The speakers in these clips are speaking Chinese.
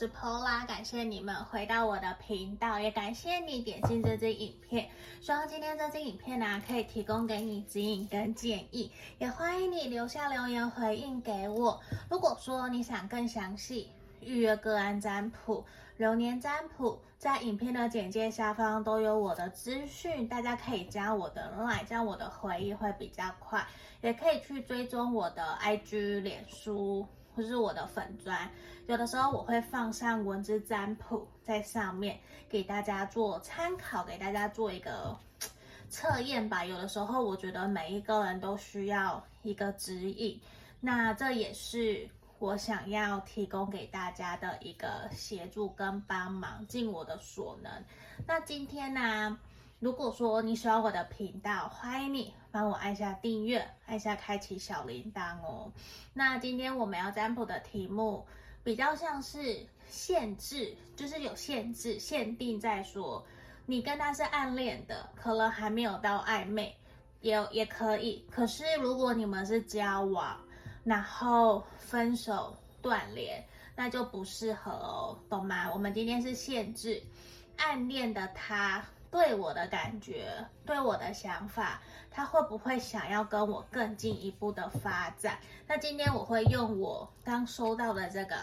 是 Pola，感谢你们回到我的频道，也感谢你点进这支影片。希望今天这支影片呢、可以提供给你指引跟建议，也欢迎你留下留言回应给我。如果说你想更详细预约个案占卜、流年占卜，在影片的简介下方都有我的资讯，大家可以加我的 LINE，这样我的回应会比较快，也可以去追踪我的 IG、脸书。或是我的粉砖，有的时候我会放上文字占卜在上面，给大家做参考，给大家做一个测验吧。有的时候我觉得每一个人都需要一个指引，那这也是我想要提供给大家的一个协助跟帮忙，尽我的所能。那今天呢，如果说你喜欢我的频道，欢迎你帮我按下订阅，按下开启小铃铛哦。那今天我们要占卜的题目比较像是限制，就是有限制、限定在说，你跟他是暗恋的，可能还没有到暧昧，也也可以。可是如果你们是交往，然后分手断联，那就不适合哦，懂吗？我们今天是限制暗恋的他。对我的感觉，对我的想法，他会不会想要跟我更进一步的发展？那今天我会用我刚收到的这个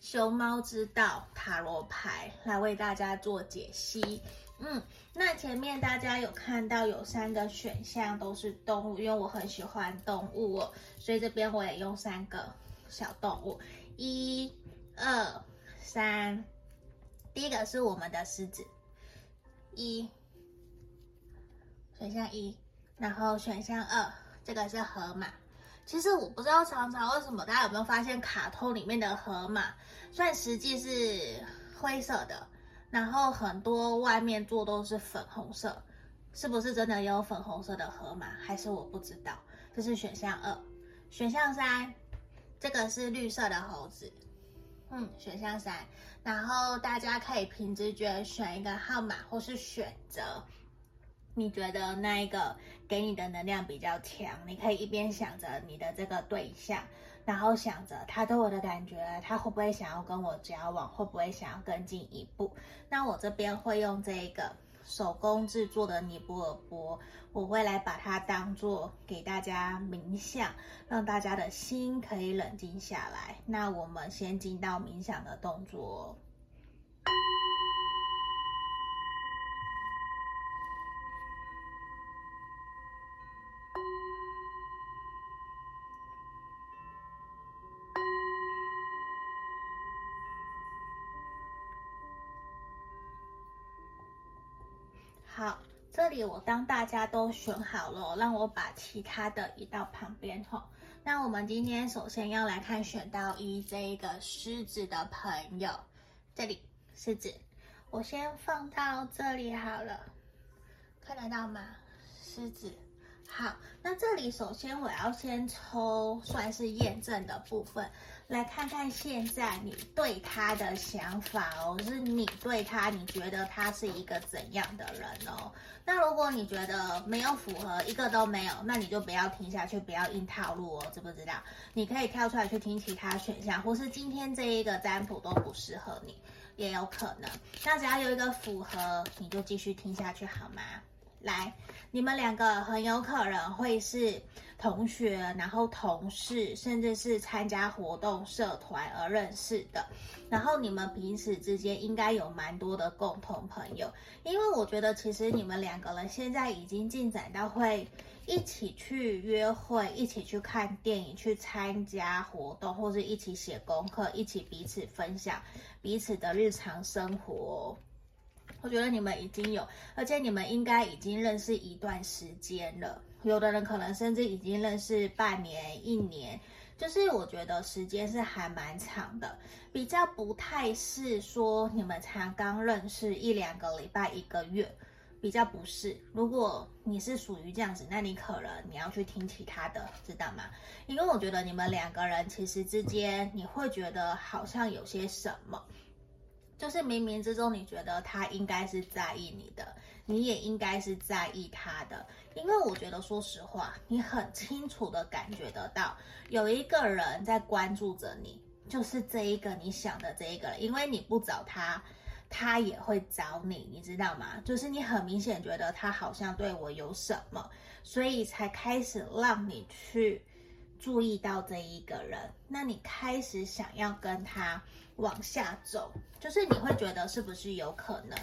熊猫之道塔罗牌来为大家做解析。嗯，那前面大家有看到有三个选项都是动物，因为我很喜欢动物哦，所以这边我也用三个小动物，一、二、三。第一个是我们的狮子。一，选项一，然后选项二，这个是河马。其实我不知道常常为什么大家有没有发现，卡通里面的河马，虽然实际是灰色的，然后很多外面做都是粉红色，是不是真的有粉红色的河马？还是我不知道。这是选项二，选项三，这个是绿色的猴子。嗯，选项三，然后大家可以凭直觉选一个号码，或是选择你觉得那一个给你的能量比较强。你可以一边想着你的这个对象，然后想着他对我的感觉，他会不会想要跟我交往，会不会想要更进一步。那我这边会用这一个。手工制作的尼泊尔钵，我会来把它当做给大家冥想，让大家的心可以冷静下来。那我们先进到冥想的动作。里我当大家都选好了，让我把其他的移到旁边吼。那我们今天首先要来看选到一这一个狮子的朋友，这里狮子，我先放到这里好了，看得到吗？狮子。好，那这里首先我要先抽，算是验证的部分，来看看现在你对他的想法哦，是你对他，你觉得他是一个怎样的人哦？那如果你觉得没有符合，一个都没有，那你就不要听下去，不要硬套路哦，知不知道？你可以跳出来去听其他选项，或是今天这一个占卜都不适合你，也有可能。那只要有一个符合，你就继续听下去好吗？来，你们两个很有可能会是同学，然后同事，甚至是参加活动、社团而认识的。然后你们彼此之间应该有蛮多的共同朋友，因为我觉得其实你们两个人现在已经进展到会一起去约会，一起去看电影，去参加活动，或是一起写功课，一起彼此分享彼此的日常生活。我觉得你们已经有，而且你们应该已经认识一段时间了。有的人可能甚至已经认识半年、一年，就是我觉得时间是还蛮长的，比较不太是说你们才刚认识一两个礼拜、一个月，比较不是。如果你是属于这样子，那你可能你要去听其他的，知道吗？因为我觉得你们两个人其实之间，你会觉得好像有些什么。就是冥冥之中，你觉得他应该是在意你的，你也应该是在意他的。因为我觉得，说实话，你很清楚的感觉得到，有一个人在关注着你，就是这一个你想的这一个了，因为你不找他，他也会找你，你知道吗？就是你很明显觉得他好像对我有什么，所以才开始让你去注意到这一个人，那你开始想要跟他往下走，就是你会觉得是不是有可能？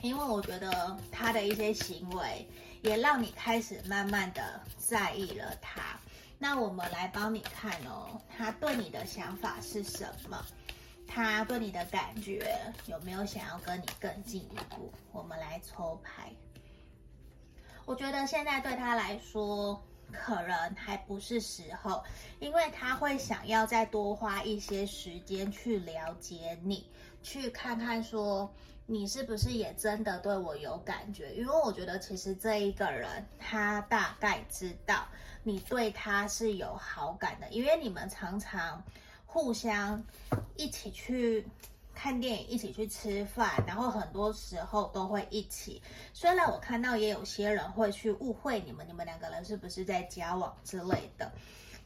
因为我觉得他的一些行为也让你开始慢慢的在意了他。那我们来帮你看哦，他对你的想法是什么？他对你的感觉有没有想要跟你更进一步？我们来抽牌。我觉得现在对他来说，可能还不是时候，因为他会想要再多花一些时间去了解你，去看看说。你是不是也真的对我有感觉？因为我觉得其实这一个人他大概知道你对他是有好感的，因为你们常常互相一起去看电影，一起去吃饭，然后很多时候都会一起。虽然我看到也有些人会去误会你们，你们两个人是不是在交往之类的。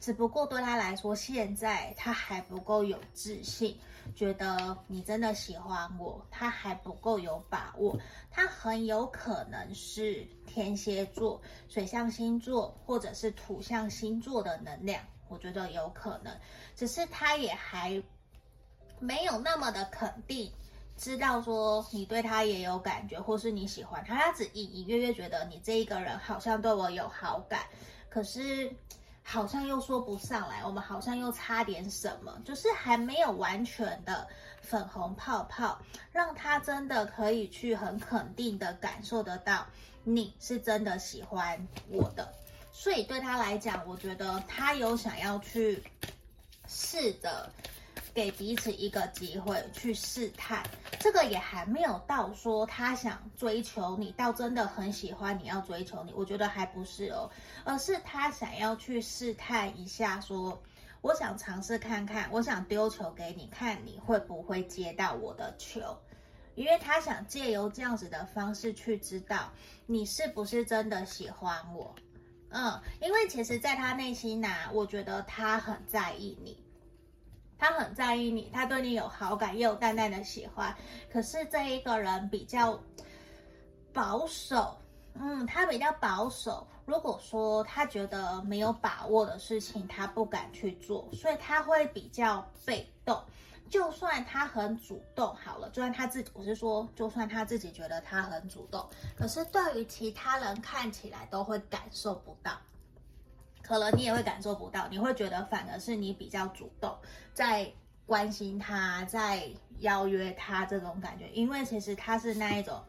只不过对他来说，现在他还不够有自信，觉得你真的喜欢我，他还不够有把握。他很有可能是天蝎座、水象星座或者是土象星座的能量，我觉得有可能。只是他也还没有那么的肯定，知道说你对他也有感觉，或是你喜欢他，他只隐隐约约觉得你这一个人好像对我有好感，可是。好像又说不上来，我们好像又差点什么，就是还没有完全的粉红泡泡，让他真的可以去很肯定的感受得到你是真的喜欢我的，所以对他来讲，我觉得他有想要去试的。给彼此一个机会去试探，这个也还没有到说他想追求你，到真的很喜欢你要追求你，我觉得还不是哦，而是他想要去试探一下说，我想尝试看看，我想丢球给你看，你会不会接到我的球，因为他想借由这样子的方式去知道你是不是真的喜欢我，嗯，因为其实在他内心呐、我觉得他很在意你。他很在意你，他对你有好感，也有淡淡的喜欢。可是这一个人比较保守，嗯，他比较保守。如果说他觉得没有把握的事情，他不敢去做，所以他会比较被动。就算他很主动，好了，就算他自己，我是说，就算他自己觉得他很主动，可是对于其他人看起来都会感受不到。可能你也会感受不到，你会觉得反而是你比较主动，在关心他，在邀约他这种感觉，因为其实他是那一种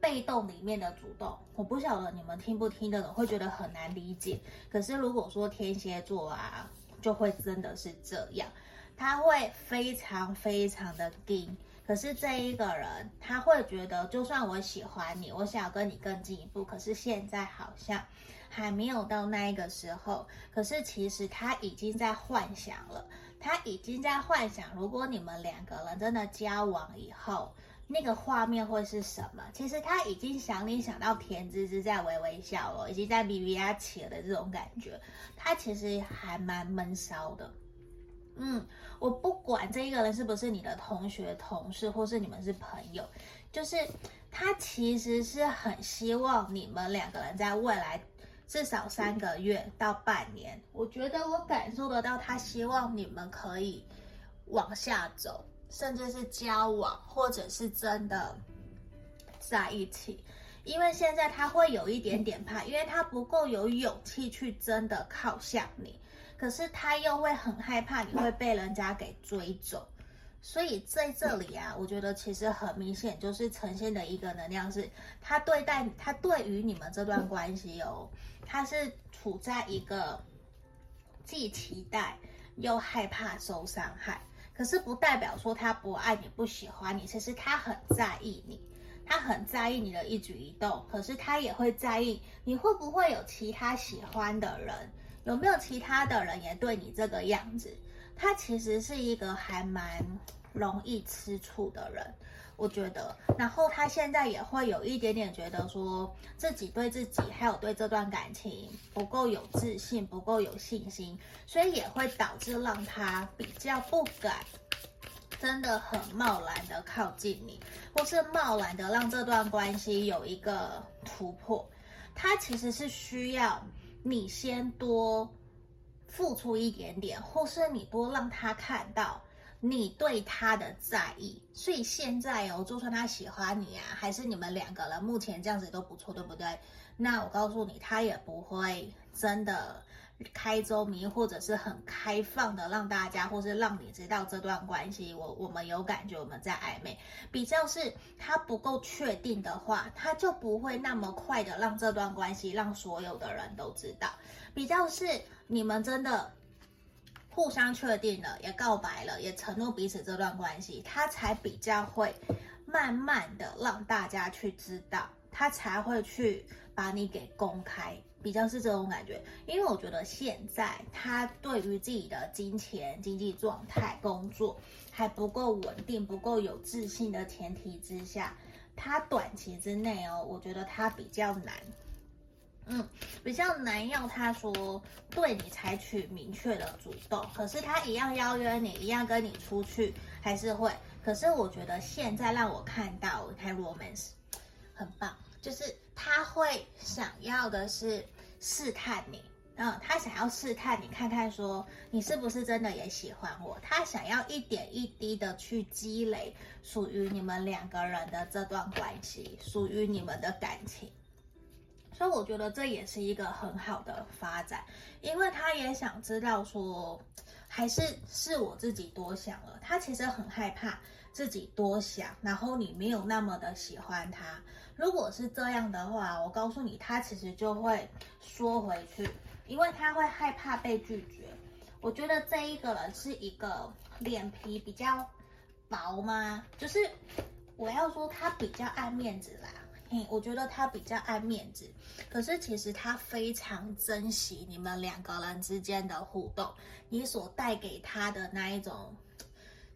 被动里面的主动。我不晓得你们听不听得懂，会觉得很难理解。可是如果说天蝎座啊，就会真的是这样，他会非常非常的硬。可是这一个人，他会觉得，就算我喜欢你，我想要跟你更进一步，可是现在好像。还没有到那一个时候，可是其实他已经在幻想了，他已经在幻想，如果你们两个人真的交往以后，那个画面会是什么？其实他已经想你想到甜滋滋在微微笑了，已经在咪咪呀起了的这种感觉，他其实还蛮闷骚的。嗯，我不管这一个人是不是你的同学、同事，或是你们是朋友，就是他其实是很希望你们两个人在未来。至少三个月到半年，我觉得我感受得到，他希望你们可以往下走，甚至是交往，或者是真的在一起。因为现在他会有一点点怕，因为他不够有勇气去真的靠向你，可是他又会很害怕你会被人家给追走。所以在这里啊，我觉得其实很明显，就是呈现的一个能量是，他对待他对于你们这段关系哦，他是处在一个既期待又害怕受伤害，可是不代表说他不爱你、不喜欢你，其实他很在意你，他很在意你的一举一动，可是他也会在意你会不会有其他喜欢的人，有没有其他的人也对你这个样子。他其实是一个还蛮容易吃醋的人。我觉得，然后他现在也会有一点点觉得说自己对自己还有对这段感情不够有自信，不够有信心，所以也会导致让他比较不敢，真的很贸然的靠近你，或是贸然的让这段关系有一个突破。他其实是需要你先多付出一点点，或是你多让他看到。你对他的在意，所以现在哦，就算他喜欢你啊，还是你们两个人目前这样子都不错，对不对？那我告诉你，他也不会真的开周明，或者是很开放的让大家，或是让你知道这段关系，我我们有感觉，我们在暧昧。比较是他不够确定的话，他就不会那么快的让这段关系让所有的人都知道。比较是你们真的。互相确定了，也告白了，也承诺彼此这段关系，他才比较会慢慢的让大家去知道，他才会去把你给公开，比较是这种感觉。因为我觉得现在他对于自己的金钱、经济状态、工作还不够稳定、不够有自信的前提之下，他短期之内哦，我觉得他比较难。嗯，比较难要他说对你采取明确的主动，可是他一样邀约你，一样跟你出去，还是会。可是我觉得现在让我看到，开 romance 很棒，就是他会想要的是试探你，嗯，他想要试探你，看看说你是不是真的也喜欢我，他想要一点一滴的去积累属于你们两个人的这段关系，属于你们的感情。所以我觉得这也是一个很好的发展，因为他也想知道说，还是是我自己多想了。他其实很害怕自己多想，然后你没有那么的喜欢他。如果是这样的话，我告诉你，他其实就会缩回去，因为他会害怕被拒绝。我觉得这一个人是一个脸皮比较薄吗？就是我要说他比较爱面子啦。嗯，我觉得他比较爱面子，可是其实他非常珍惜你们两个人之间的互动，你所带给他的那一种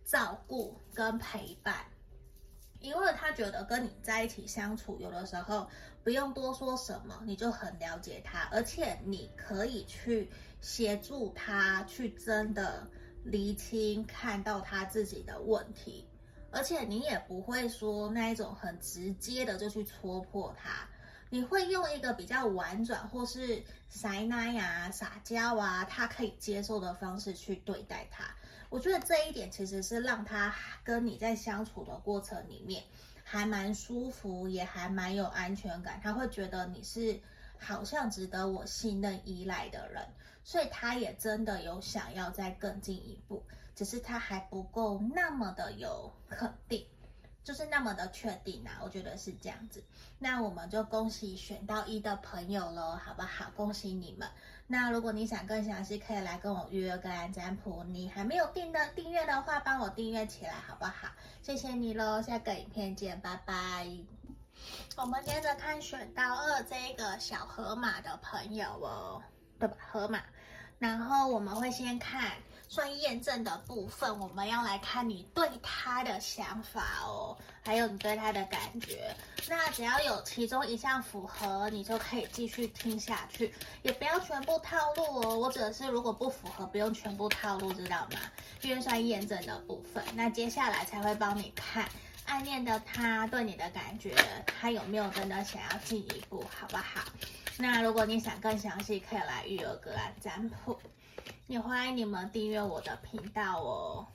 照顾跟陪伴，因为他觉得跟你在一起相处，有的时候不用多说什么，你就很了解他，而且你可以去协助他去真的厘清，看到他自己的问题。而且你也不会说那一种很直接的就去戳破他，你会用一个比较婉转或是撒奶呀、撒娇啊，他可以接受的方式去对待他。我觉得这一点其实是让他跟你在相处的过程里面还蛮舒服，也还蛮有安全感。他会觉得你是好像值得我信任依赖的人，所以他也真的有想要再更进一步。只是他还不够那么的有肯定，就是那么的确定啊，我觉得是这样子。那我们就恭喜选到一的朋友喽，好不好？恭喜你们。那如果你想更详细，可以来跟我预约个案占卜。你还没有订的订阅的话，帮我订阅起来，好不好？谢谢你喽，下个影片见，拜拜。我们接着看选到二这个小河马的朋友哦，对吧？河马。然后我们会先看。算验证的部分，我们要来看你对他的想法哦，还有你对他的感觉。那只要有其中一项符合，你就可以继续听下去，也不要全部套路哦。我指的是如果不符合，不用全部套路，知道吗？因为算验证的部分，那接下来才会帮你看暗恋的他对你的感觉，他有没有真的想要进一步，好不好？那如果你想更详细，可以来预约个案占卜。也欢迎你们订阅我的频道哦。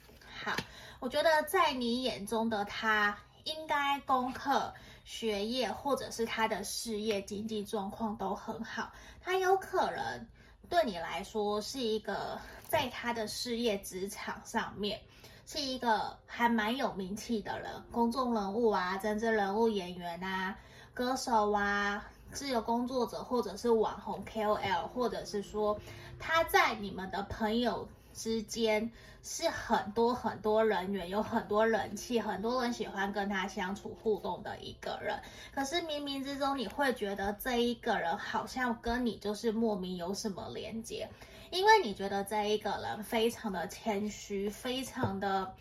好，我觉得在你眼中的他，应该功课、学业或者是他的事业、经济状况都很好。他有可能对你来说是一个在他的事业职场上面是一个还蛮有名气的人，公众人物啊、政治人物、演员啊、歌手啊。自由工作者，或者是网红 KOL，或者是说他在你们的朋友之间是很多很多人缘，有很多人气，很多人喜欢跟他相处互动的一个人。可是冥冥之中，你会觉得这一个人好像跟你就是莫名有什么连接，因为你觉得这一个人非常的谦虚，非常的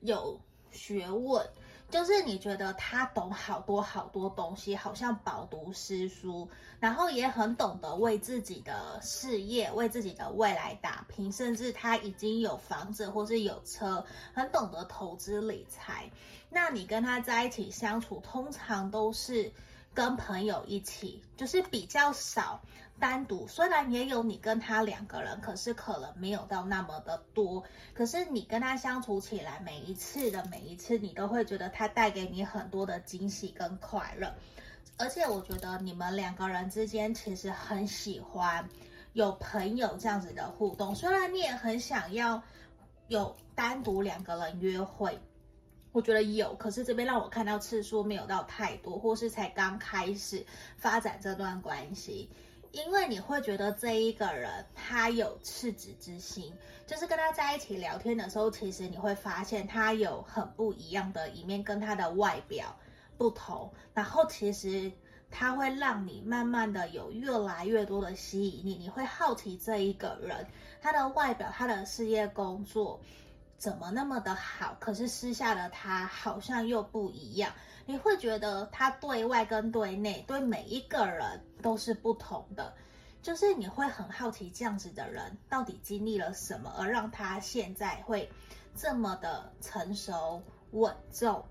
有学问。就是你觉得他懂好多好多东西，好像饱读诗书，然后也很懂得为自己的事业、为自己的未来打拼，甚至他已经有房子或是有车，很懂得投资理财。那你跟他在一起相处，通常都是跟朋友一起，就是比较少。单独虽然也有你跟他两个人，可是可能没有到那么的多。可是你跟他相处起来，每一次的每一次，你都会觉得他带给你很多的惊喜跟快乐。而且我觉得你们两个人之间其实很喜欢有朋友这样子的互动。虽然你也很想要有单独两个人约会，我觉得有，可是这边让我看到次数没有到太多，或是才刚开始发展这段关系。因为你会觉得这一个人他有赤子之心，就是跟他在一起聊天的时候，其实你会发现他有很不一样的一面，跟他的外表不同。然后其实他会让你慢慢的有越来越多的吸引力，你会好奇这一个人他的外表、他的事业工作怎么那么的好，可是私下的他好像又不一样。你会觉得他对外跟对内对每一个人都是不同的，就是你会很好奇这样子的人到底经历了什么，而让他现在会这么的成熟稳重，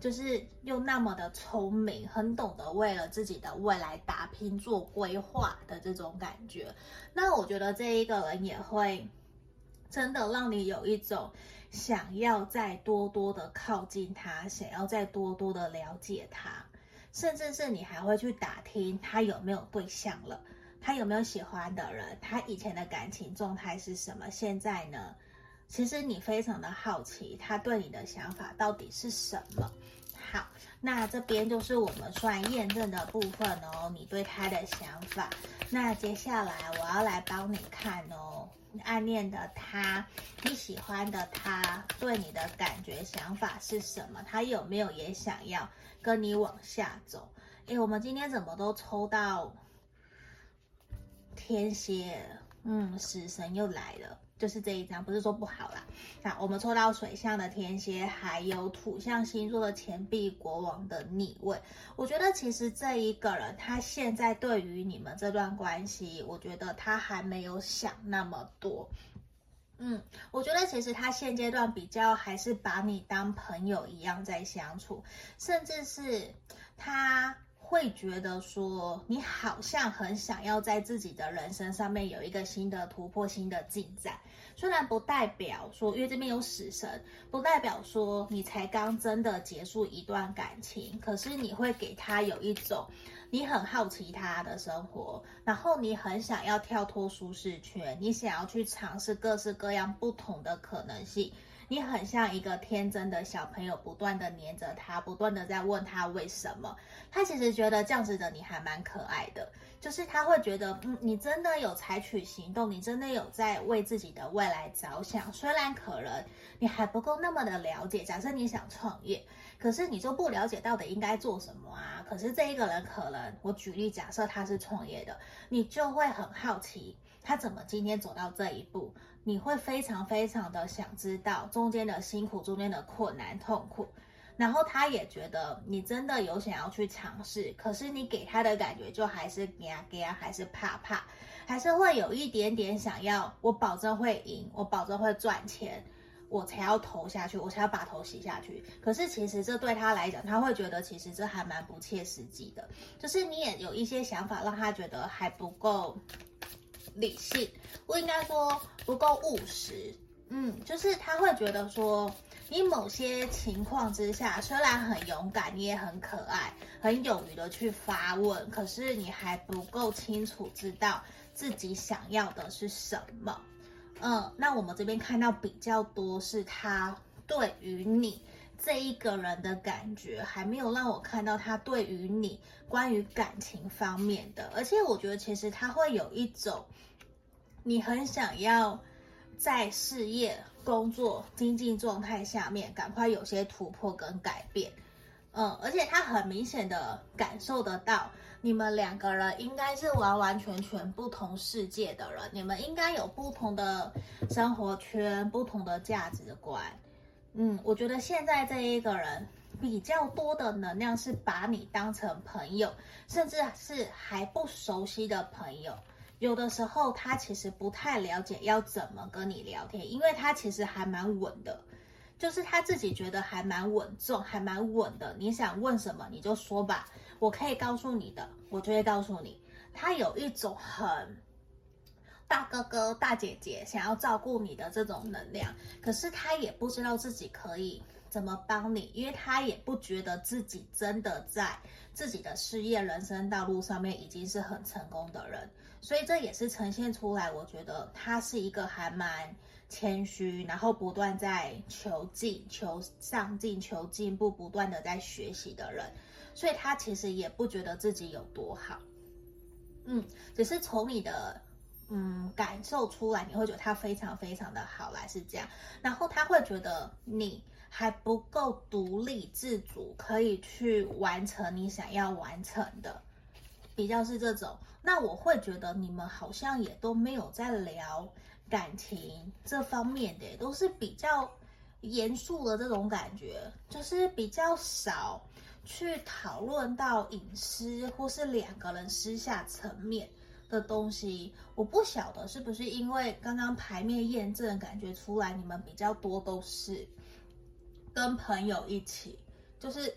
就是又那么的聪明，很懂得为了自己的未来打拼做规划的这种感觉。那我觉得这一个人也会真的让你有一种。想要再多多的靠近他，想要再多多的了解他，甚至是你还会去打听他有没有对象了，他有没有喜欢的人，他以前的感情状态是什么？现在呢？其实你非常的好奇他对你的想法到底是什么。好，那这边就是我们算验证的部分哦，你对他的想法。那接下来我要来帮你看哦。暗恋的他，你喜欢的他，对你的感觉、想法是什么？他有没有也想要跟你往下走？诶，我们今天怎么都抽到天蝎？嗯，死神又来了。就是这一张，不是说不好啦。那我们抽到水象的天蝎，还有土象星座的钱币国王的逆位。我觉得其实这一个人，他现在对于你们这段关系，我觉得他还没有想那么多。嗯，我觉得其实他现阶段比较还是把你当朋友一样在相处，甚至是他。会觉得说你好像很想要在自己的人生上面有一个新的突破、新的进展。虽然不代表说，因为这边有死神，不代表说你才刚真的结束一段感情，可是你会给他有一种你很好奇他的生活，然后你很想要跳脱舒适圈，你想要去尝试各式各样不同的可能性。你很像一个天真的小朋友，不断的黏着他，不断的在问他为什么。他其实觉得这样子的你还蛮可爱的，就是他会觉得，嗯，你真的有采取行动，你真的有在为自己的未来着想。虽然可能你还不够那么的了解，假设你想创业，可是你就不了解到底应该做什么啊。可是这一个人可能，我举例假设他是创业的，你就会很好奇他怎么今天走到这一步。你会非常非常的想知道中间的辛苦、中间的困难、痛苦，然后他也觉得你真的有想要去尝试，可是你给他的感觉就还是给啊给啊，还是怕怕，还是会有一点点想要，我保证会赢，我保证会赚钱，我才要投下去，我才要把头洗下去。可是其实这对他来讲，他会觉得其实这还蛮不切实际的，就是你也有一些想法让他觉得还不够。理性，不应该说不够务实。嗯，就是他会觉得说，你某些情况之下，虽然很勇敢，你也很可爱，很勇于的去发问，可是你还不够清楚知道自己想要的是什么。嗯，那我们这边看到比较多是他对于你这一个人的感觉，还没有让我看到他对于你关于感情方面的，而且我觉得其实他会有一种。你很想要在事业、工作、经济状态下面赶快有些突破跟改变，嗯，而且他很明显的感受得到，你们两个人应该是完完全全不同世界的人，你们应该有不同的生活圈、不同的价值观，嗯，我觉得现在这一个人比较多的能量是把你当成朋友，甚至是还不熟悉的朋友。有的时候他其实不太了解要怎么跟你聊天，因为他其实还蛮稳的，就是他自己觉得还蛮稳重，还蛮稳的。你想问什么你就说吧，我可以告诉你的，我就会告诉你。他有一种很大哥哥、大姐姐想要照顾你的这种能量，可是他也不知道自己可以怎么帮你，因为他也不觉得自己真的在自己的事业、人生道路上面已经是很成功的人。所以这也是呈现出来，我觉得他是一个还蛮谦虚，然后不断在求进、求上进、求进步，不断的在学习的人。所以他其实也不觉得自己有多好，嗯，只是从你的嗯感受出来，你会觉得他非常非常的好，来是这样。然后他会觉得你还不够独立自主，可以去完成你想要完成的。比较是这种，那我会觉得你们好像也都没有在聊感情这方面的，都是比较严肃的这种感觉，就是比较少去讨论到隐私或是两个人私下层面的东西。我不晓得是不是因为刚刚牌面验证感觉出来，你们比较多都是跟朋友一起，就是。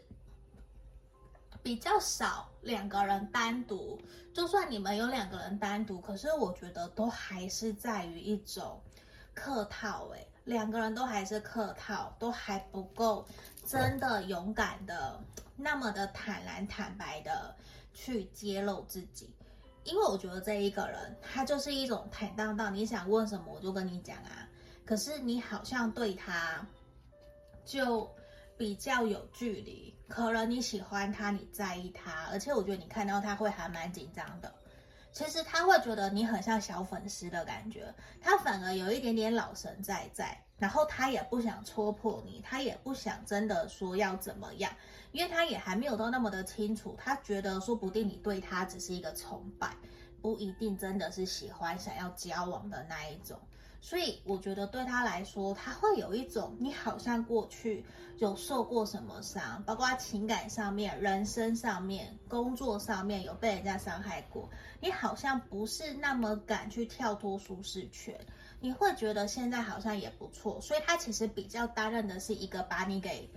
比较少两个人单独，就算你们有两个人单独，可是我觉得都还是在于一种客套，哎，两个人都还是客套，都还不够真的勇敢的，那么的坦然坦白的去揭露自己，因为我觉得这一个人他就是一种坦荡荡，你想问什么我就跟你讲啊，可是你好像对他就。比较有距离，可能你喜欢他，你在意他，而且我觉得你看到他会还蛮紧张的。其实他会觉得你很像小粉丝的感觉，他反而有一点点老神在在，然后他也不想戳破你，他也不想真的说要怎么样，因为他也还没有到那么的清楚，他觉得说不定你对他只是一个崇拜，不一定真的是喜欢想要交往的那一种。所以我觉得对他来说，他会有一种你好像过去有受过什么伤，包括情感上面、人生上面、工作上面有被人家伤害过，你好像不是那么敢去跳脱舒适圈。你会觉得现在好像也不错，所以他其实比较担任的是一个把你给，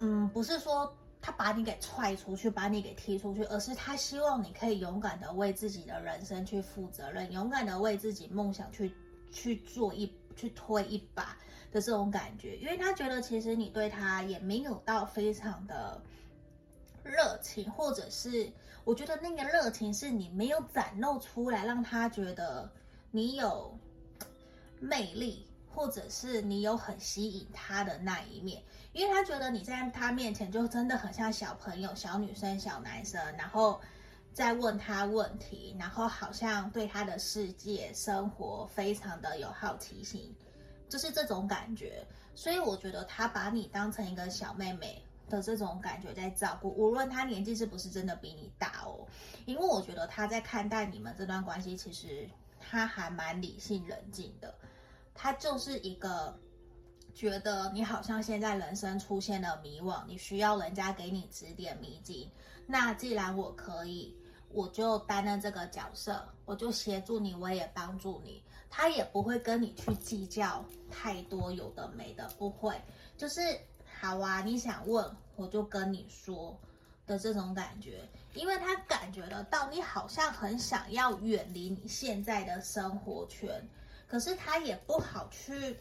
嗯，不是说他把你给踹出去，把你给踢出去，而是他希望你可以勇敢的为自己的人生去负责任，勇敢的为自己梦想去。去做一去推一把的这种感觉，因为他觉得其实你对他也没有到非常的热情，或者是我觉得那个热情是你没有展露出来，让他觉得你有魅力，或者是你有很吸引他的那一面，因为他觉得你在他面前就真的很像小朋友、小女生、小男生，然后。在问他问题，然后好像对他的世界生活非常的有好奇心，就是这种感觉。所以我觉得他把你当成一个小妹妹的这种感觉在照顾，无论他年纪是不是真的比你大哦。因为我觉得他在看待你们这段关系，其实他还蛮理性冷静的。他就是一个觉得你好像现在人生出现了迷惘，你需要人家给你指点迷津。那既然我可以。我就担任这个角色，我就协助你，我也帮助你。他也不会跟你去计较太多有的没的，不会，就是好啊，你想问我就跟你说的这种感觉，因为他感觉得到你好像很想要远离你现在的生活圈，可是他也不好去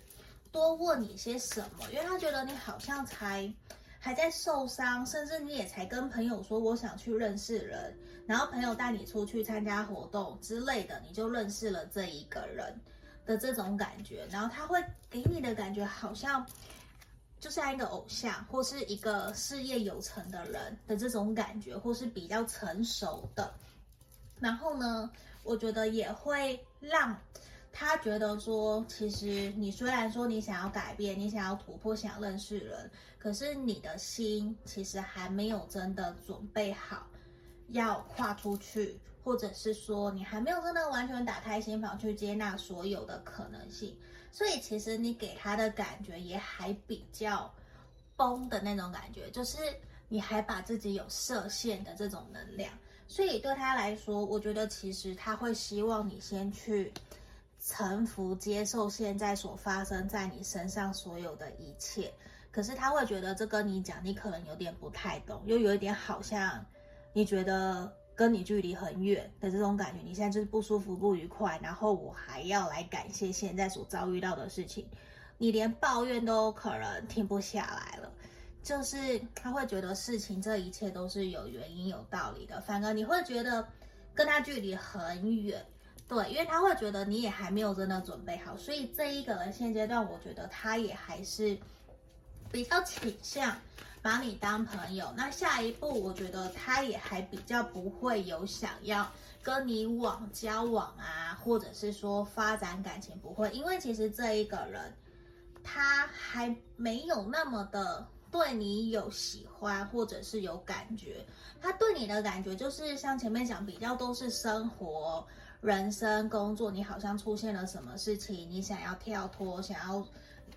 多问你些什么，因为他觉得你好像才。还在受伤，甚至你也才跟朋友说我想去认识人，然后朋友带你出去参加活动之类的，你就认识了这一个人的这种感觉，然后他会给你的感觉好像就像一个偶像，或是一个事业有成的人的这种感觉，或是比较成熟的。然后呢，我觉得也会让。他觉得说，其实你虽然说你想要改变，你想要突破，想认识人，可是你的心其实还没有真的准备好要跨出去，或者是说你还没有真的完全打开心房去接纳所有的可能性，所以其实你给他的感觉也还比较崩的那种感觉，就是你还把自己有设限的这种能量，所以对他来说，我觉得其实他会希望你先去臣服、接受现在所发生在你身上所有的一切，可是他会觉得这跟你讲，你可能有点不太懂，又有一点好像。你觉得跟你距离很远的这种感觉，你现在就是不舒服、不愉快，然后我还要来感谢现在所遭遇到的事情，你连抱怨都可能停不下来了。就是他会觉得事情这一切都是有原因、有道理的，反而你会觉得跟他距离很远，对，因为他会觉得你也还没有真的准备好，所以这一个人现阶段，我觉得他也还是比较倾向。把你当朋友，那下一步我觉得他也还比较不会有想要跟你往交往啊，或者是说发展感情不会，因为其实这一个人他还没有那么的对你有喜欢或者是有感觉，他对你的感觉就是像前面讲比较都是生活、人生、工作，你好像出现了什么事情，你想要跳脱，想要。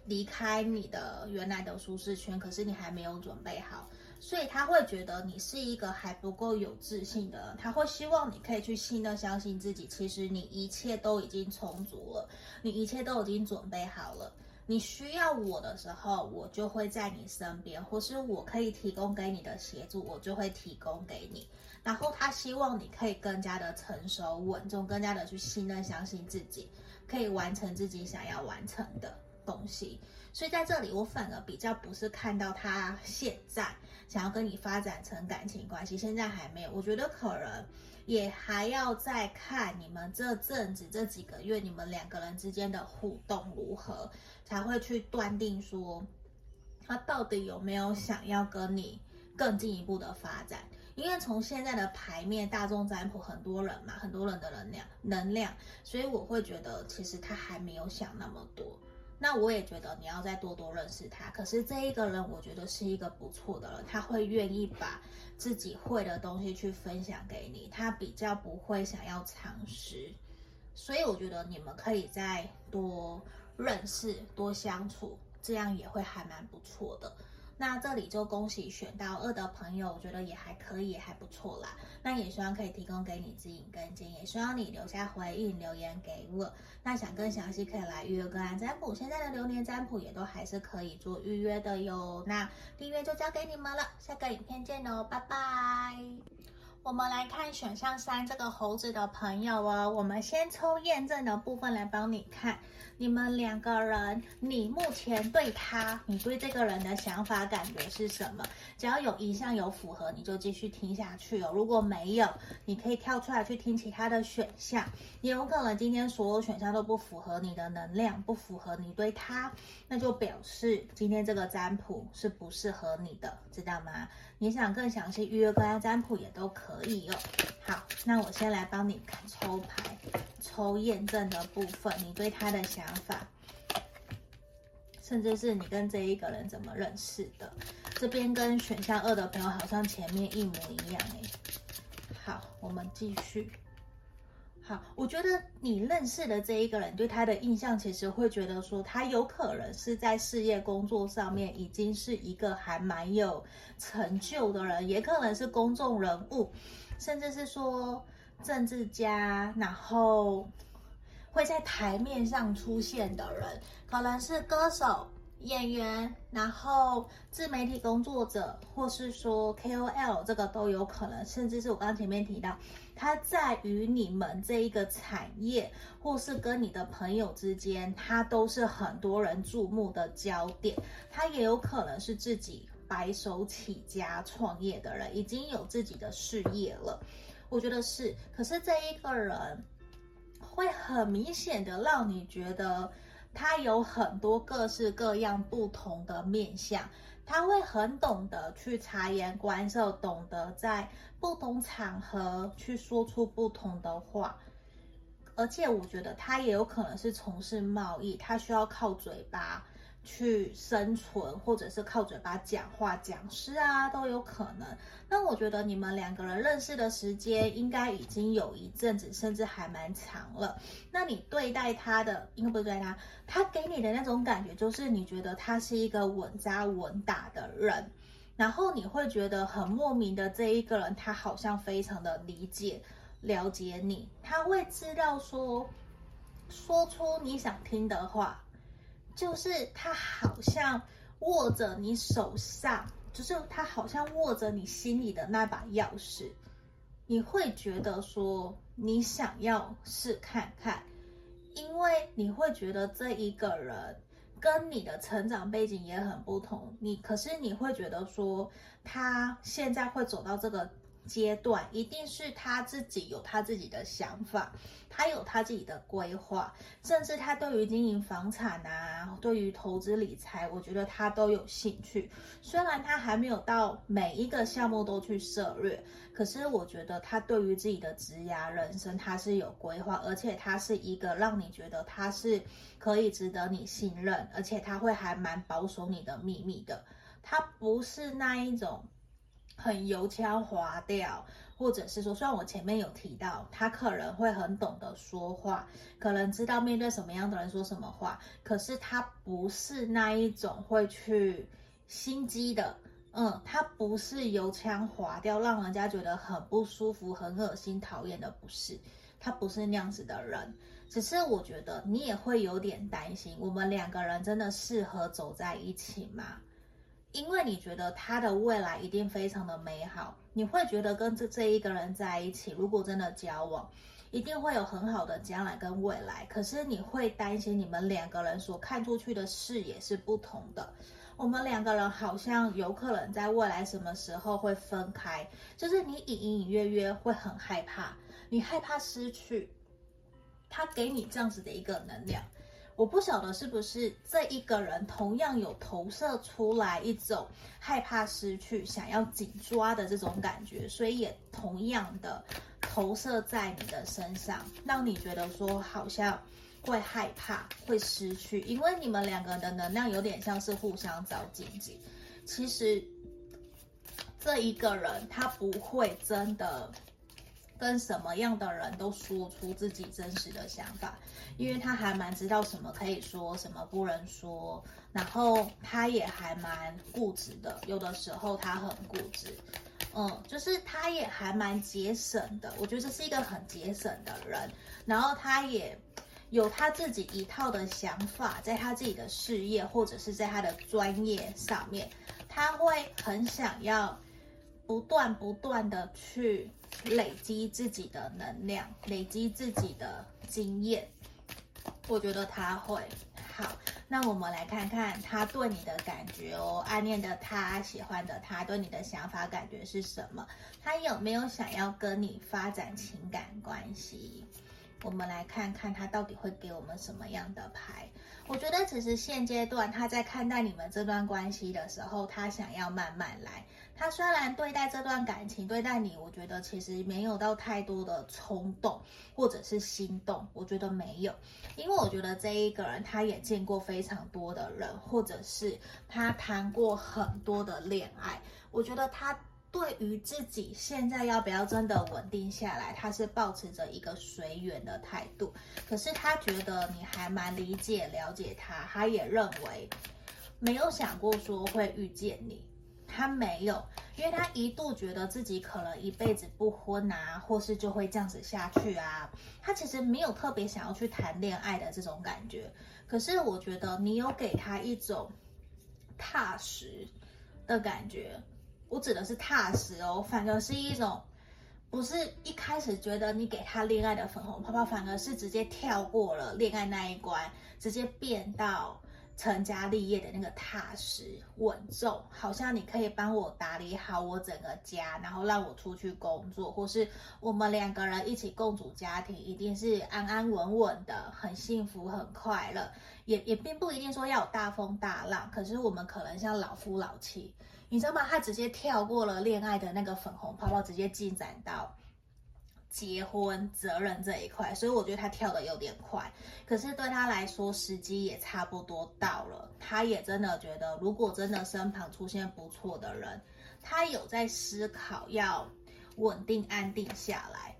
离开你的原来的舒适圈，可是你还没有准备好，所以他会觉得你是一个还不够有自信的人，他会希望你可以去信任、相信自己。其实你一切都已经充足了，你一切都已经准备好了。你需要我的时候，我就会在你身边，或是我可以提供给你的协助，我就会提供给你。然后他希望你可以更加的成熟稳重，更加的去信任、相信自己，可以完成自己想要完成的。东西，所以在这里我反而比较不是看到他现在想要跟你发展成感情关系，现在还没有。我觉得可能也还要再看你们这阵子这几个月你们两个人之间的互动如何，才会去断定说他到底有没有想要跟你更进一步的发展。因为从现在的牌面大众占卜，很多人嘛，很多人的能量能量，所以我会觉得其实他还没有想那么多。那我也觉得你要再多多认识他。可是这一个人，我觉得是一个不错的人，他会愿意把自己会的东西去分享给你，他比较不会想要藏实，所以我觉得你们可以再多认识、多相处，这样也会还蛮不错的。那这里就恭喜选到二的朋友，我觉得也还可以，还不错啦。那也希望可以提供给你指引跟建议，也希望你留下回应留言给我。那想更详细可以来预约个案占卜，现在的流年占卜也都还是可以做预约的哟。那订阅就交给你们了，下个影片见喽，拜拜。我们来看选项三这个猴子的朋友哦，我们先抽验证的部分来帮你看。你们两个人，你目前对他，你对这个人的想法感觉是什么？只要有一项有符合，你就继续听下去哦。如果没有，你可以跳出来去听其他的选项。也有可能今天所有选项都不符合你的能量，不符合你对他，那就表示今天这个占卜是不适合你的，知道吗？你想更详细预约个案占卜也都可以哦。好，那我先来帮你看抽牌。抽验证的部分，你对他的想法，甚至是你跟这一个人怎么认识的，这边跟选项二的朋友好像前面一模一样哎。好，我们继续。好，我觉得你认识的这一个人对他的印象，其实会觉得说他有可能是在事业工作上面已经是一个还蛮有成就的人，也可能是公众人物，甚至是说。政治家，然后会在台面上出现的人，可能是歌手、演员，然后自媒体工作者，或是说 KOL，这个都有可能。甚至是我刚刚前面提到，他在于你们这一个产业，或是跟你的朋友之间，他都是很多人注目的焦点。他也有可能是自己白手起家创业的人，已经有自己的事业了。我觉得是，可是这一个人会很明显的让你觉得他有很多各式各样不同的面相，他会很懂得去察言观色，懂得在不同场合去说出不同的话，而且我觉得他也有可能是从事贸易，他需要靠嘴巴去生存，或者是靠嘴巴讲话，讲师啊都有可能。那我觉得你们两个人认识的时间应该已经有一阵子，甚至还蛮长了。那你对待他的，应该不是对待他，他给你的那种感觉，就是你觉得他是一个稳扎稳打的人，然后你会觉得很莫名的这一个人，他好像非常的理解、了解你，他会知道说，说出你想听的话。就是他好像握着你手上，就是他好像握着你心里的那把钥匙，你会觉得说你想要试看看，因为你会觉得这一个人跟你的成长背景也很不同，你可是你会觉得说他现在会走到这个。阶段一定是他自己有他自己的想法，他有他自己的规划，甚至他对于经营房产啊，对于投资理财，我觉得他都有兴趣。虽然他还没有到每一个项目都去涉略，可是我觉得他对于自己的职涯人生，他是有规划，而且他是一个让你觉得他是可以值得你信任，而且他会还蛮保守你的秘密的。他不是那一种。很油腔滑调，或者是说，虽然我前面有提到，他可能会很懂得说话，可能知道面对什么样的人说什么话，可是他不是那一种会去心机的，嗯，他不是油腔滑调，让人家觉得很不舒服、很恶心、讨厌的，不是，他不是那样子的人。只是我觉得你也会有点担心，我们两个人真的适合走在一起吗？因为你觉得他的未来一定非常的美好，你会觉得跟这这一个人在一起，如果真的交往，一定会有很好的将来跟未来。可是你会担心你们两个人所看出去的视野是不同的。我们两个人好像有可能在未来什么时候会分开，就是你隐隐约约会很害怕，你害怕失去他给你这样子的一个能量。我不晓得是不是这一个人同样有投射出来一种害怕失去、想要紧抓的这种感觉，所以也同样的投射在你的身上，让你觉得说好像会害怕、会失去，因为你们两个人的能量有点像是互相照镜子。其实这一个人他不会真的。跟什么样的人都说出自己真实的想法，因为他还蛮知道什么可以说，什么不能说，然后他也还蛮固执的，有的时候他很固执，嗯，就是他也还蛮节省的，我觉得这是一个很节省的人，然后他也有他自己一套的想法，在他自己的事业或者是在他的专业上面，他会很想要不断不断的去。累积自己的能量，累积自己的经验，我觉得他会好。那我们来看看他对你的感觉哦，暗恋的他，喜欢的他，对你的想法感觉是什么？他有没有想要跟你发展情感关系？我们来看看他到底会给我们什么样的牌。我觉得其实现阶段他在看待你们这段关系的时候，他想要慢慢来。他虽然对待这段感情，对待你，我觉得其实没有到太多的冲动或者是心动，我觉得没有，因为我觉得这一个人他也见过非常多的人，或者是他谈过很多的恋爱，我觉得他对于自己现在要不要真的稳定下来，他是抱持着一个随缘的态度，可是他觉得你还蛮理解了解他，他也认为没有想过说会遇见你。他没有，因为他一度觉得自己可能一辈子不婚啊，或是就会这样子下去啊。他其实没有特别想要去谈恋爱的这种感觉。可是我觉得你有给他一种踏实的感觉。我指的是踏实哦，反而是一种不是一开始觉得你给他恋爱的粉红泡泡，反而是直接跳过了恋爱那一关，直接变到。成家立业的那个踏实稳重，好像你可以帮我打理好我整个家，然后让我出去工作，或是我们两个人一起共组家庭，一定是安安稳稳的，很幸福很快乐。也也并不一定说要有大风大浪，可是我们可能像老夫老妻，你知道吗？他直接跳过了恋爱的那个粉红泡泡，直接进展到结婚责任这一块，所以我觉得他跳得有点快。可是对他来说，时机也差不多到了。他也真的觉得，如果真的身旁出现不错的人，他有在思考要稳定安定下来。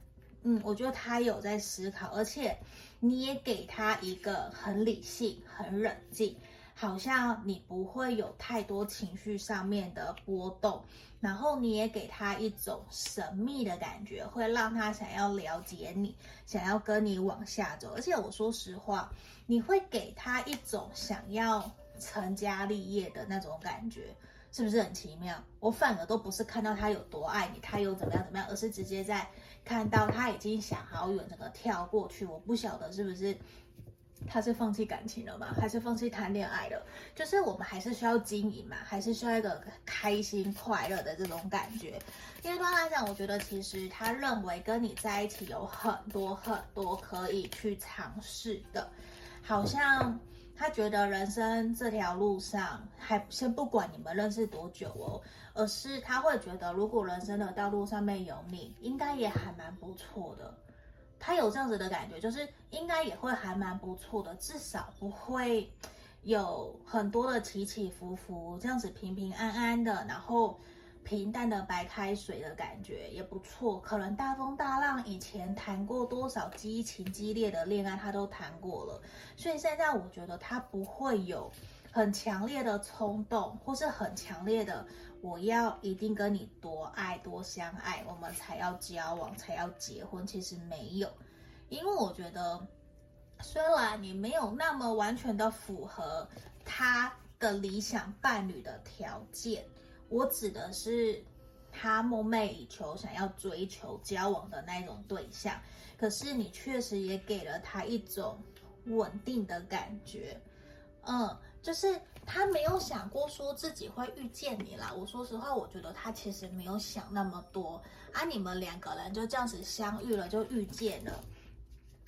嗯，我觉得他有在思考，而且你也给他一个很理性、很冷静，好像你不会有太多情绪上面的波动。然后你也给他一种神秘的感觉，会让他想要了解你，想要跟你往下走。而且我说实话，你会给他一种想要成家立业的那种感觉，是不是很奇妙？我反而都不是看到他有多爱你，他又怎么样怎么样，而是直接在看到他已经想好远，整个跳过去。我不晓得是不是。他是放弃感情了吗？还是放弃谈恋爱了？就是我们还是需要经营嘛，还是需要一个开心快乐的这种感觉。因为对他来讲，我觉得其实他认为跟你在一起有很多很多可以去尝试的，好像他觉得人生这条路上，还先不管你们认识多久哦，而是他会觉得，如果人生的道路上面有你，应该也还蛮不错的。他有这样子的感觉，就是应该也会还蛮不错的，至少不会有很多的起起伏伏，这样子平平安安的，然后平淡的白开水的感觉也不错。可能大风大浪，以前谈过多少激情激烈的恋爱，他都谈过了，所以现在我觉得他不会有很强烈的冲动，或是很强烈的。我要一定跟你多爱多相爱，我们才要交往，才要结婚。其实没有，因为我觉得，虽然你没有那么完全的符合他的理想伴侣的条件，我指的是他梦寐以求、想要追求交往的那种对象。可是你确实也给了他一种稳定的感觉，嗯，就是。他没有想过说自己会遇见你啦。我说实话，我觉得他其实没有想那么多啊。你们两个人就这样子相遇了，就遇见了。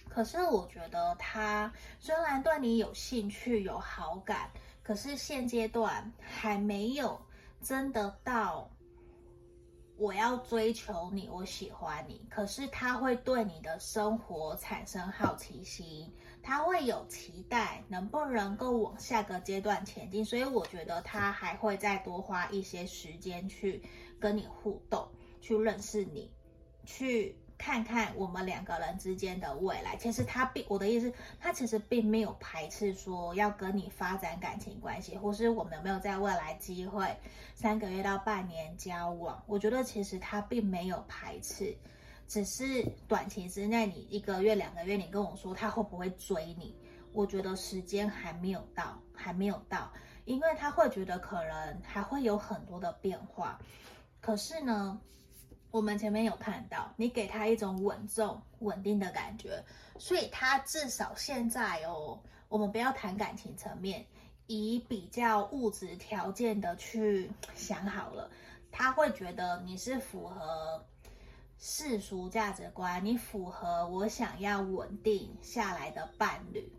可是我觉得他虽然对你有兴趣、有好感，可是现阶段还没有真的到我要追求你，我喜欢你。可是他会对你的生活产生好奇心。他会有期待，能不能够往下个阶段前进？所以我觉得他还会再多花一些时间去跟你互动，去认识你，去看看我们两个人之间的未来。其实他并我的意思，他其实并没有排斥说要跟你发展感情关系，或是我们有没有在未来机会三个月到半年交往。我觉得其实他并没有排斥。只是短期之内，你一个月、两个月，你跟我说他会不会追你？我觉得时间还没有到，还没有到，因为他会觉得可能还会有很多的变化。可是呢，我们前面有看到你给他一种稳重、稳定的感觉，所以他至少现在哦，我们不要谈感情层面，以比较物质条件的去想好了，他会觉得你是符合。世俗价值观，你符合我想要稳定下来的伴侣，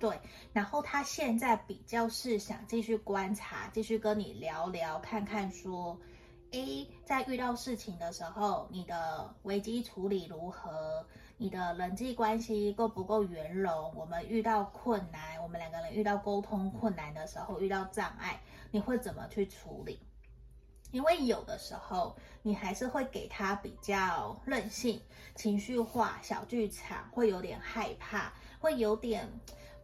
对。然后他现在比较是想继续观察，继续跟你聊聊，看看说，A，在遇到事情的时候，你的危机处理如何？你的人际关系够不够圆融？我们遇到困难，我们两个人遇到沟通困难的时候，遇到障碍，你会怎么去处理？因为有的时候你还是会给他比较任性、情绪化、小剧场，会有点害怕，会有点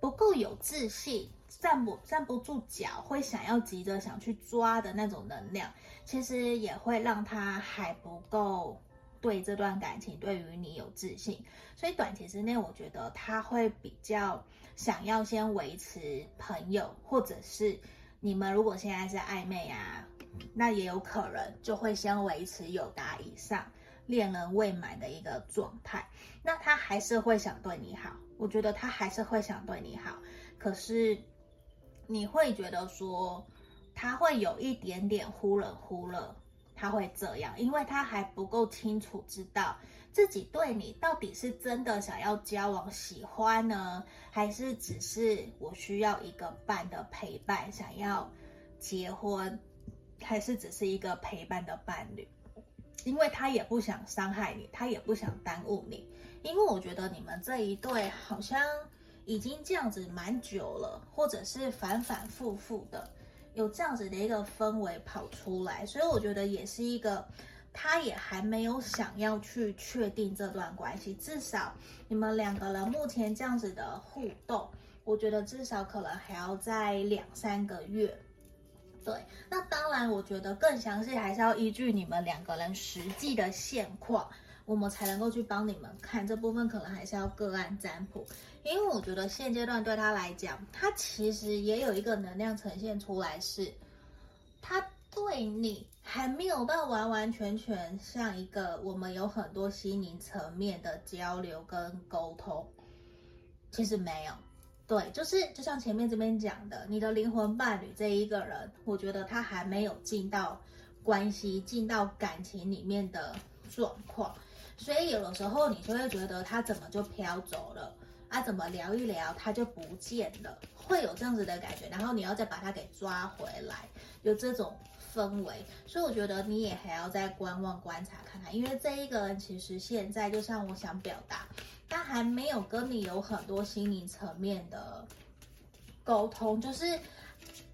不够有自信，站不站不住脚，会想要急着想去抓的那种能量，其实也会让他还不够对这段感情对于你有自信，所以短期之内我觉得他会比较想要先维持朋友，或者是你们如果现在是暧昧啊。那也有可能就会先维持友达以上，恋人未满的一个状态。那他还是会想对你好，我觉得他还是会想对你好。可是你会觉得说他会有一点点忽冷忽热，他会这样，因为他还不够清楚知道自己对你到底是真的想要交往、喜欢呢，还是只是我需要一个伴的陪伴，想要结婚。还是只是一个陪伴的伴侣，因为他也不想伤害你，他也不想耽误你。因为我觉得你们这一对好像已经这样子蛮久了，或者是反反复复的有这样子的一个氛围跑出来，所以我觉得也是一个。他也还没有想要去确定这段关系，至少你们两个人目前这样子的互动，我觉得至少可能还要再两三个月。对，那当然，我觉得更详细还是要依据你们两个人实际的现况，我们才能够去帮你们看这部分，可能还是要个案占卜，因为我觉得现阶段对他来讲，他其实也有一个能量呈现出来是，他。对你还没有到完完全全像一个我们有很多心灵层面的交流跟沟通，其实没有。对，就是就像前面这边讲的，你的灵魂伴侣这一个人，我觉得他还没有进到关系、进到感情里面的状况，所以有的时候你就会觉得他怎么就飘走了啊？怎么聊一聊他就不见了？会有这样子的感觉，然后你要再把他给抓回来，有这种。氛围，所以我觉得你也还要再观望观察看看，因为这一个人其实现在就像我想表达，他还没有跟你有很多心理层面的沟通，就是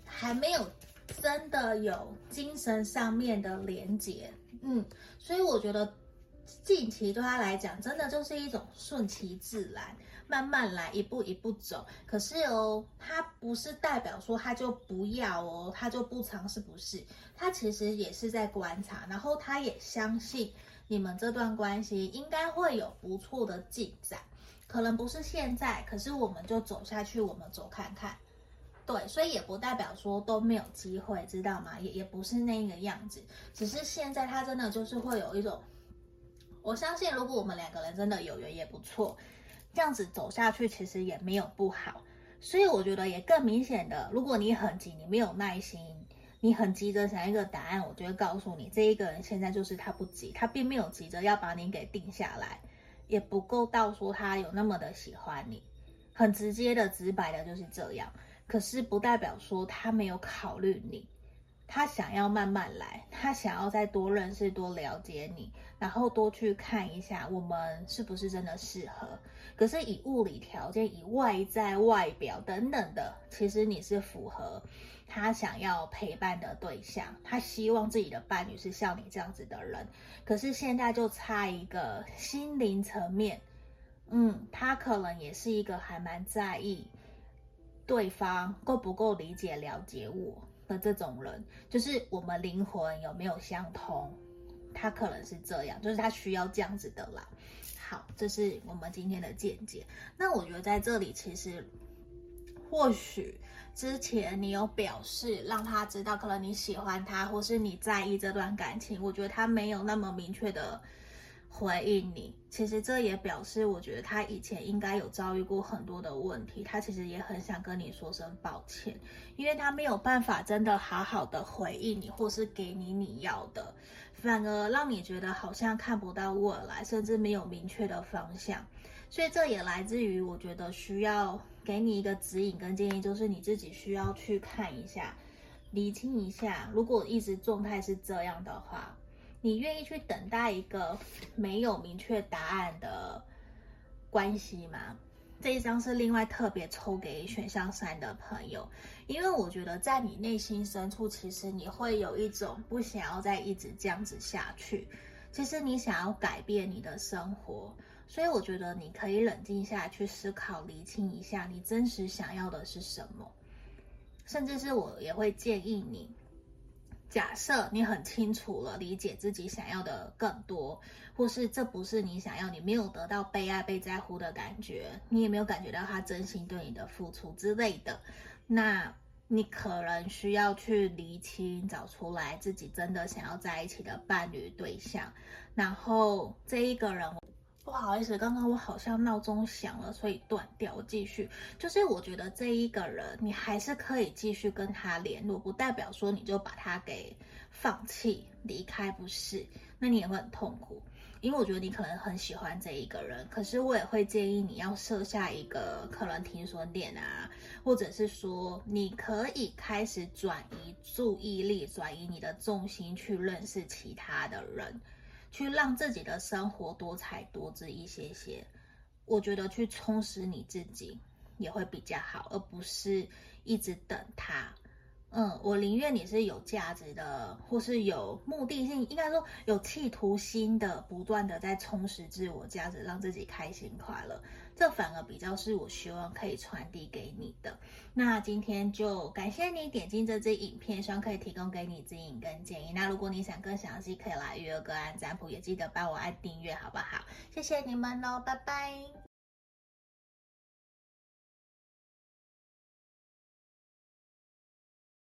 还没有真的有精神上面的连接，嗯，所以我觉得近期对他来讲，真的就是一种顺其自然。慢慢来，一步一步走。可是哦，他不是代表说他就不要哦，他就不尝试，不是。他其实也是在观察，然后他也相信你们这段关系应该会有不错的进展。可能不是现在，可是我们就走下去，我们走看看。对，所以也不代表说都没有机会，知道吗？也也不是那个样子，只是现在他真的就是会有一种，我相信如果我们两个人真的有缘也不错。这样子走下去其实也没有不好，所以我觉得也更明显的，如果你很急，你没有耐心，你很急着想一个答案，我就会告诉你，这一个人现在就是他不急，他并没有急着要把你给定下来，也不够到说他有那么的喜欢你，很直接的、直白的就是这样。可是不代表说他没有考虑你。他想要慢慢来，他想要再多认识、多了解你，然后多去看一下我们是不是真的适合。可是以物理条件、以外在外表等等的，其实你是符合他想要陪伴的对象。他希望自己的伴侣是像你这样子的人。可是现在就差一个心灵层面，嗯，他可能也是一个还蛮在意对方够不够理解、了解我。的这种人，就是我们灵魂有没有相通，他可能是这样，就是他需要这样子的啦。好，这是我们今天的见解。那我觉得在这里，其实或许之前你有表示让他知道，可能你喜欢他，或是你在意这段感情，我觉得他没有那么明确的。回应你，其实这也表示，我觉得他以前应该有遭遇过很多的问题，他其实也很想跟你说声抱歉，因为他没有办法真的好好的回应你，或是给你你要的，反而让你觉得好像看不到未来，甚至没有明确的方向。所以这也来自于我觉得需要给你一个指引跟建议，就是你自己需要去看一下，理清一下，如果一直状态是这样的话。你愿意去等待一个没有明确答案的关系吗？这一张是另外特别抽给选项三的朋友，因为我觉得在你内心深处，其实你会有一种不想要再一直这样子下去。其实你想要改变你的生活，所以我觉得你可以冷静下来去思考、厘清一下你真实想要的是什么，甚至是我也会建议你。假设你很清楚了，理解自己想要的更多，或是这不是你想要，你没有得到被爱、被在乎的感觉，你也没有感觉到他真心对你的付出之类的，那你可能需要去厘清，找出来自己真的想要在一起的伴侣对象，然后这一个人。不好意思，刚刚我好像闹钟响了，所以断掉。继续，就是我觉得这一个人，你还是可以继续跟他联络，不代表说你就把他给放弃离开，不是？那你也会很痛苦，因为我觉得你可能很喜欢这一个人，可是我也会建议你要设下一个可能停损点啊，或者是说你可以开始转移注意力，转移你的重心去认识其他的人。去让自己的生活多彩多姿一些些。我觉得去充实你自己也会比较好，而不是一直等他。嗯，我宁愿你是有价值的，或是有目的性，应该说有企图心的，不断的在充实自我价值，让自己开心快乐。这反而比较是我希望可以传递给你的。那今天就感谢你点进这支影片，希望可以提供给你指引跟建议。那如果你想更详细，可以来预约个案占卜，也记得帮我按订阅，好不好？谢谢你们喽，拜拜。